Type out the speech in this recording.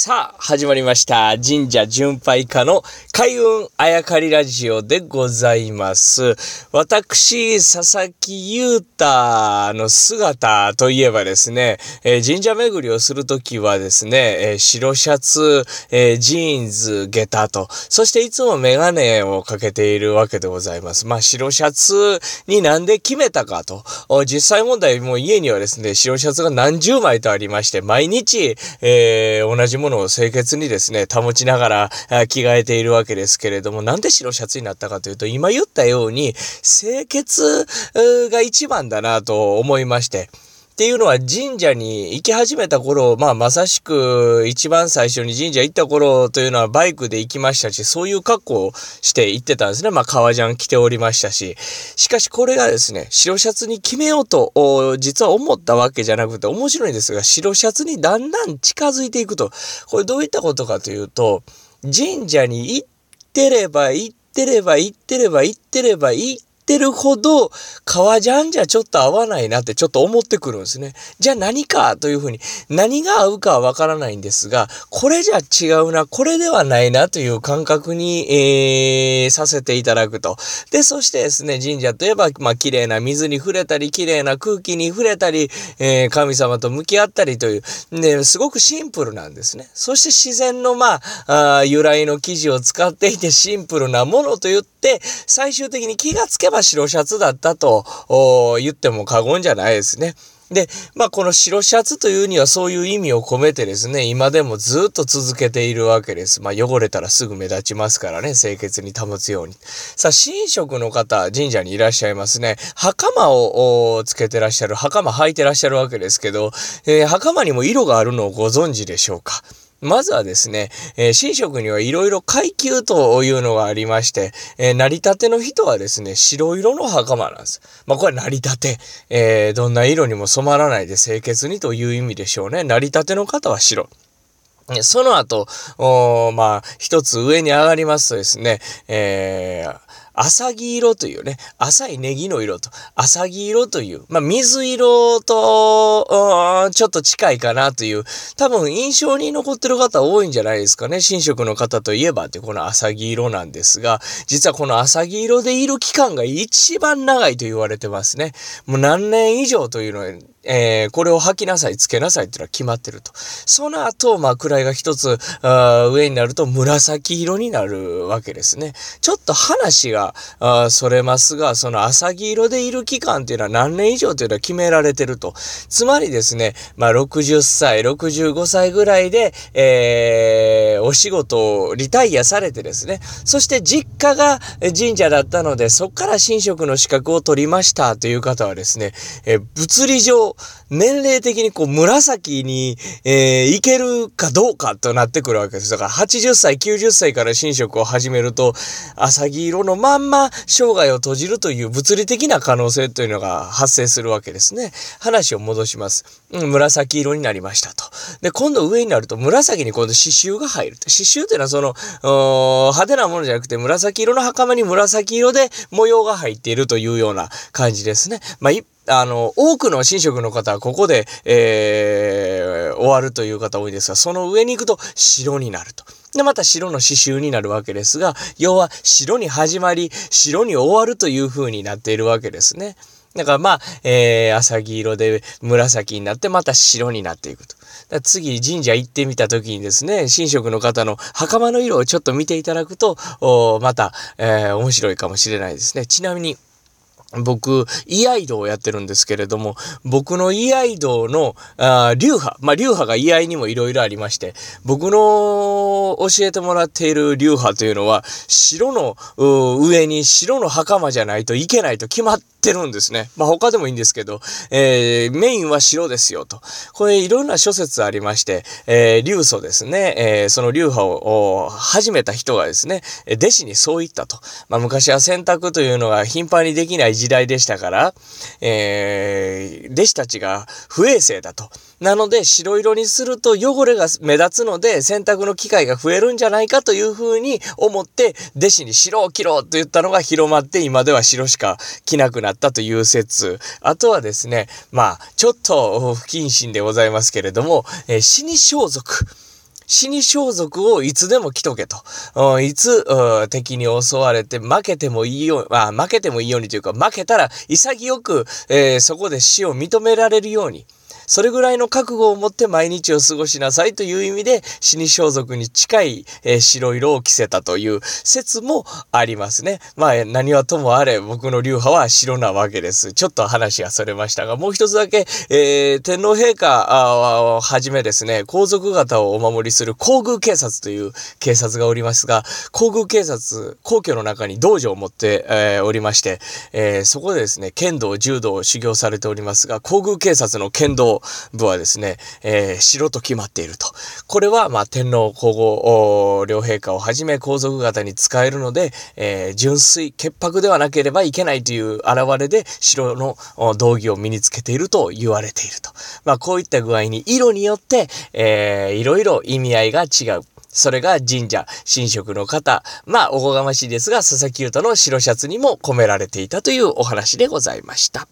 さあ、始まりました。神社巡拝家の開運あやかりラジオでございます。私、佐々木優太の姿といえばですね、えー、神社巡りをするときはですね、えー、白シャツ、えー、ジーンズ、下駄と、そしていつもメガネをかけているわけでございます。まあ、白シャツになんで決めたかと、実際問題もう家にはですね、白シャツが何十枚とありまして、毎日、え同じもものを清潔にですね、保ちながら着替えているわけですけれども、なんで白シャツになったかというと、今言ったように、清潔が一番だなと思いまして、っていうのは神社に行き始めた頃、まあまさしく一番最初に神社行った頃というのはバイクで行きましたし、そういう格好をして行ってたんですね。まあ革ジャン着ておりましたし。しかしこれがですね、白シャツに決めようと、実は思ったわけじゃなくて面白いんですが、白シャツにだんだん近づいていくと。これどういったことかというと、神社に行ってれば行ってれば行ってれば行ってれば行ってってるほど、革ジャンじゃちょっと合わないなってちょっと思ってくるんですね。じゃあ何かというふうに、何が合うかはわからないんですが、これじゃ違うな、これではないなという感覚に、えー、させていただくと。で、そしてですね、神社といえば、まあ、綺麗な水に触れたり、綺麗な空気に触れたり、えー、神様と向き合ったりという、ね、すごくシンプルなんですね。そして自然の、まあ、あ由来の生地を使っていてシンプルなものと言って、最終的に気がつけば白シャツだったと言っても過言じゃないですね。で、まあこの白シャツというにはそういう意味を込めてですね、今でもずっと続けているわけです。まあ汚れたらすぐ目立ちますからね、清潔に保つように。さあ、神職の方、神社にいらっしゃいますね。袴をつけてらっしゃる、袴履いてらっしゃるわけですけど、えー、袴にも色があるのをご存知でしょうか？まずはですね、えー、神職にはいろいろ階級というのがありまして、えー、成り立ての人はですね、白色の袴なんです。まあこれは成り立て、えー、どんな色にも染まらないで清潔にという意味でしょうね。成り立ての方は白。その後、まあ、一つ上に上がりますとですね、えー、浅木色というね、浅いネギの色と、浅木色という、まあ、水色と、ちょっと近いかなという、多分印象に残ってる方多いんじゃないですかね。新色の方といえばってこの浅木色なんですが、実はこの浅木色でいる期間が一番長いと言われてますね。もう何年以上というのは、えー、これを吐きなさい、つけなさいっていうのは決まってると。その後、まあ、位が一つ上になると紫色になるわけですね。ちょっと話があそれますが、その浅黄色でいる期間っていうのは何年以上というのは決められてると。つまりですね、まあ、60歳、65歳ぐらいで、えー、お仕事をリタイアされてですね、そして実家が神社だったので、そこから神職の資格を取りましたという方はですね、えー、物理上、年齢的にこう紫に、えー、いけるかどうかとなってくるわけです。だから80歳、90歳から神職を始めると、浅黄色のまんま生涯を閉じるという物理的な可能性というのが発生するわけですね。話を戻します。うん、紫色になりましたと。で、今度上になると紫に今度刺繍が入る。刺繍というのはその、派手なものじゃなくて紫色の袴に紫色で模様が入っているというような感じですね。まあ、あの、多くの神職の方はここで、えー、終わるという方多いですが、その上に行くと白になると。で、また白の刺繍になるわけですが、要は白に始まり、白に終わるという風になっているわけですね。だからまあ、えー、浅黄色で紫になってまた白になっていくと。次神社行ってみた時にですね、神職の方の袴の色をちょっと見ていただくと、また、えー、面白いかもしれないですね。ちなみに、僕、イアイドをやってるんですけれども、僕のイアイドの、あ流派、まあ、流派が居合にもいろいろありまして、僕の教えてもらっている流派というのは、白の上に白の袴じゃないといけないと決まってってるんですね。まあ他でもいいんですけど、えー、メインは白ですよと。これいろんな諸説ありまして、えー、流祖ですね、えー、その流派を始めた人がですね、弟子にそう言ったと。まあ昔は洗濯というのが頻繁にできない時代でしたから、えー、弟子たちが不衛生だと。なので白色にすると汚れが目立つので洗濯の機会が増えるんじゃないかというふうに思って弟子に白を着ろうと言ったのが広まって今では白しか着なくなったという説。あとはですね、まあちょっと不謹慎でございますけれども、えー、死に装束。死に装束をいつでも着とけと。いつ、敵に襲われて負けてもいいように、まあ、負けてもいいようにというか、負けたら潔く、えー、そこで死を認められるように、それぐらいの覚悟を持って毎日を過ごしなさいという意味で、死に装束に近い、えー、白色を着せたという説もありますね。まあ、何はともあれ、僕の流派は白なわけです。ちょっと話がそれましたが、もう一つだけ、えー、天皇陛下をはじめですね、皇族方をお守りする皇宮警察という警察がおりますが、皇宮警察、皇居の中に道場を持って、えー、おりまして、えー、そこでですね、剣道、柔道を修行されておりますが、皇宮警察の剣道部はですね、えー、城と決まっていると。これは、まあ、天皇皇后両陛下をはじめ皇族方に使えるので、えー、純粋、潔白ではなければいけないという現れで、城の道着を身につけていると言われていると。まあ、こういった具合に、色によって、えー、いろいろ意味合いが違う。それが神社、神職の方、まあ、おこがましいですが、佐々木優太の白シャツにも込められていたというお話でございました。